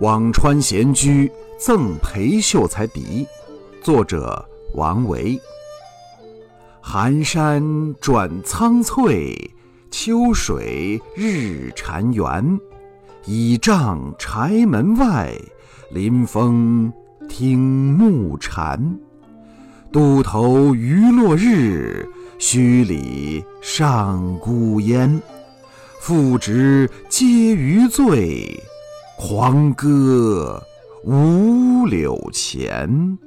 辋川闲居赠裴秀才笛，作者王维。寒山转苍翠，秋水日残圆。倚杖柴门外，临风听暮蝉。渡头余落日，墟里上孤烟。复值皆余醉。狂歌五柳前。